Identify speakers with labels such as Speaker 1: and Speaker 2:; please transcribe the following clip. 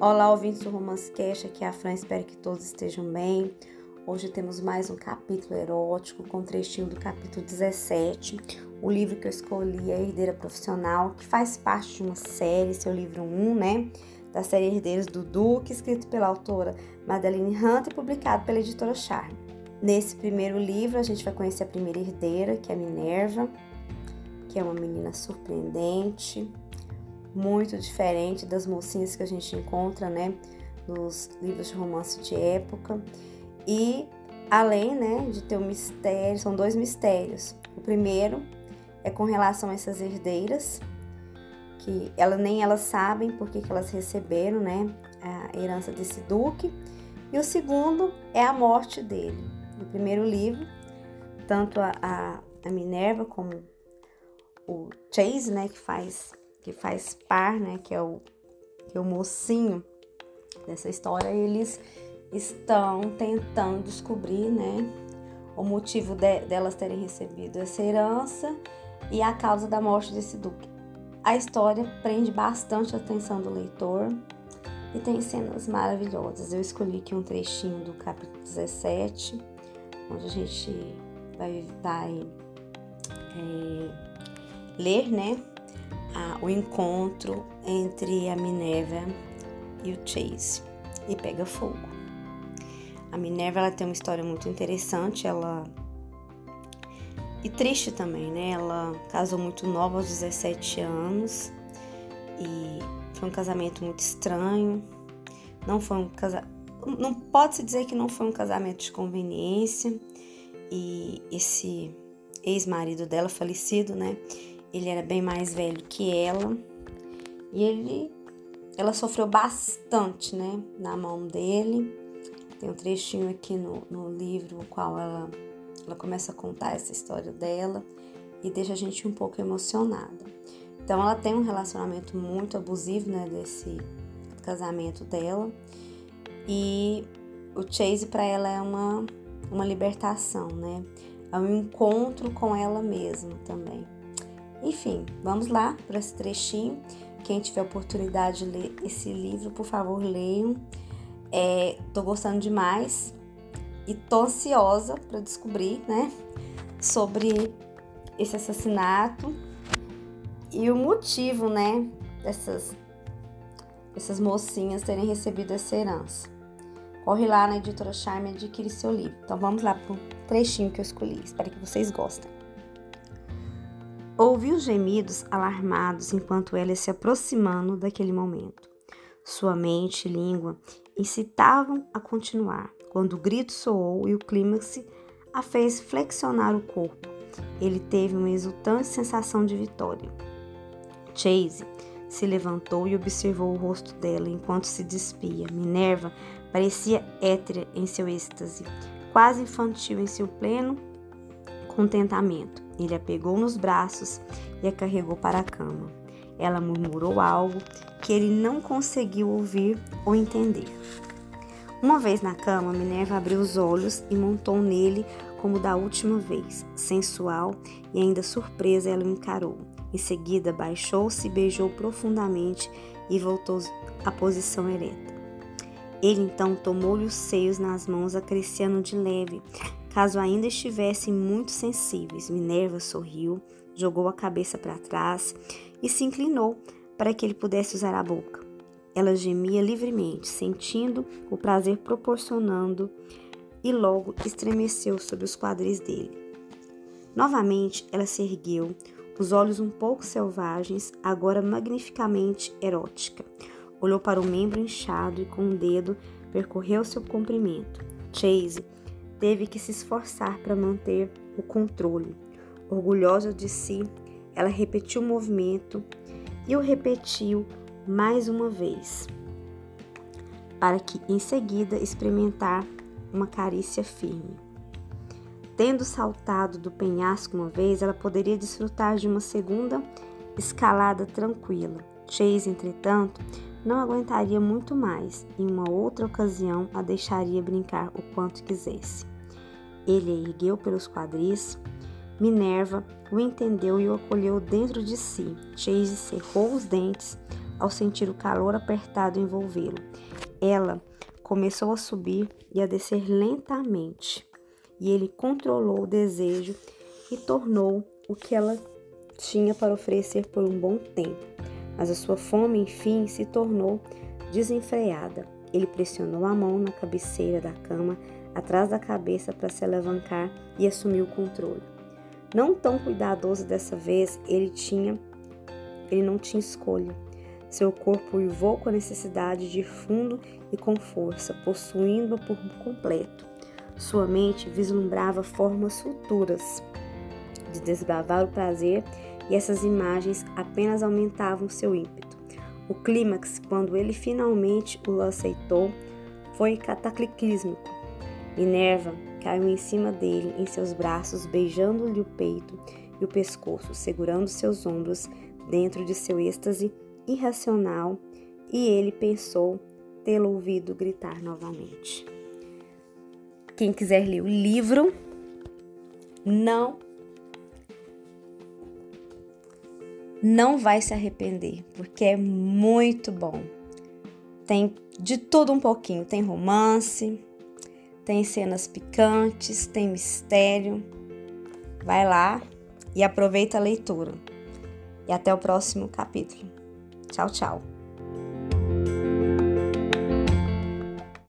Speaker 1: Olá, ouvintes do Romance Cash, aqui é a Fran, espero que todos estejam bem. Hoje temos mais um capítulo erótico com trechinho do capítulo 17. O livro que eu escolhi é Herdeira Profissional, que faz parte de uma série, seu livro 1, né? Da série Herdeiros do Duque, escrito pela autora Madeline Hunter e publicado pela editora Charme. Nesse primeiro livro, a gente vai conhecer a primeira herdeira, que é a Minerva, que é uma menina surpreendente, muito diferente das mocinhas que a gente encontra, né, nos livros de romance de época. E além, né, de ter um mistério, são dois mistérios. O primeiro é com relação a essas herdeiras, que ela nem elas sabem porque que elas receberam, né, a herança desse duque. E o segundo é a morte dele. No primeiro livro, tanto a, a, a Minerva como o Chase, né, que faz que faz par, né, que é o, que é o mocinho dessa história, eles estão tentando descobrir, né, o motivo de, delas terem recebido essa herança e a causa da morte desse duque. A história prende bastante a atenção do leitor e tem cenas maravilhosas. Eu escolhi aqui um trechinho do capítulo 17, onde a gente vai, vai é, ler, né, a, o encontro entre a Minerva e o Chase e pega fogo. A Minerva ela tem uma história muito interessante, ela e triste também, né? Ela casou muito nova, aos 17 anos, e foi um casamento muito estranho. Não foi um casamento. Não pode se dizer que não foi um casamento de conveniência. E esse ex-marido dela, falecido, né? Ele era bem mais velho que ela e ele, ela sofreu bastante, né, na mão dele. Tem um trechinho aqui no, no livro, o qual ela, ela começa a contar essa história dela e deixa a gente um pouco emocionada. Então, ela tem um relacionamento muito abusivo, né, desse casamento dela. E o Chase para ela é uma, uma libertação, né? É um encontro com ela mesma também. Enfim, vamos lá para esse trechinho. Quem tiver oportunidade de ler esse livro, por favor, leiam. É, tô gostando demais e tô ansiosa para descobrir, né, sobre esse assassinato e o motivo, né, dessas essas mocinhas terem recebido essa herança. Corre lá na editora Charme e adquire seu livro. Então vamos lá pro trechinho que eu escolhi. Espero que vocês gostem. Ouviu gemidos alarmados enquanto ela se aproximando daquele momento. Sua mente e língua incitavam a continuar, quando o grito soou e o clímax a fez flexionar o corpo. Ele teve uma exultante sensação de vitória. Chase se levantou e observou o rosto dela enquanto se despia. Minerva parecia étrea em seu êxtase, quase infantil em seu pleno contentamento. Ele a pegou nos braços e a carregou para a cama. Ela murmurou algo que ele não conseguiu ouvir ou entender. Uma vez na cama, Minerva abriu os olhos e montou nele como da última vez. Sensual e ainda surpresa, ela o encarou. Em seguida, baixou-se, beijou profundamente e voltou à posição ereta. Ele então tomou-lhe os seios nas mãos, acariciando de leve, Caso ainda estivessem muito sensíveis, Minerva sorriu, jogou a cabeça para trás e se inclinou para que ele pudesse usar a boca. Ela gemia livremente, sentindo o prazer proporcionando, e logo estremeceu sobre os quadris dele. Novamente ela se ergueu, os olhos um pouco selvagens, agora magnificamente erótica. Olhou para o membro inchado e com um dedo percorreu seu comprimento. Chase teve que se esforçar para manter o controle. Orgulhosa de si, ela repetiu o movimento e o repetiu mais uma vez, para que em seguida experimentar uma carícia firme. Tendo saltado do penhasco uma vez, ela poderia desfrutar de uma segunda escalada tranquila. Chase, entretanto, não aguentaria muito mais, em uma outra ocasião a deixaria brincar o quanto quisesse. Ele a ergueu pelos quadris. Minerva o entendeu e o acolheu dentro de si. Chase cerrou os dentes, ao sentir o calor apertado envolvê-lo. Ela começou a subir e a descer lentamente, e ele controlou o desejo e tornou o que ela tinha para oferecer por um bom tempo. Mas a sua fome, enfim, se tornou desenfreada. Ele pressionou a mão na cabeceira da cama, atrás da cabeça, para se alavancar e assumir o controle. Não tão cuidadoso dessa vez, ele tinha ele não tinha escolha. Seu corpo uivou com a necessidade de ir fundo e com força, possuindo-a por completo. Sua mente vislumbrava formas futuras de desbravar o prazer e essas imagens apenas aumentavam seu ímpeto. O clímax, quando ele finalmente o aceitou, foi cataclísmico. Minerva caiu em cima dele, em seus braços, beijando-lhe o peito e o pescoço, segurando seus ombros dentro de seu êxtase irracional, e ele pensou tê-lo ouvido gritar novamente. Quem quiser ler o livro, não não vai se arrepender, porque é muito bom. Tem de tudo um pouquinho, tem romance, tem cenas picantes, tem mistério. Vai lá e aproveita a leitura. E até o próximo capítulo. Tchau, tchau.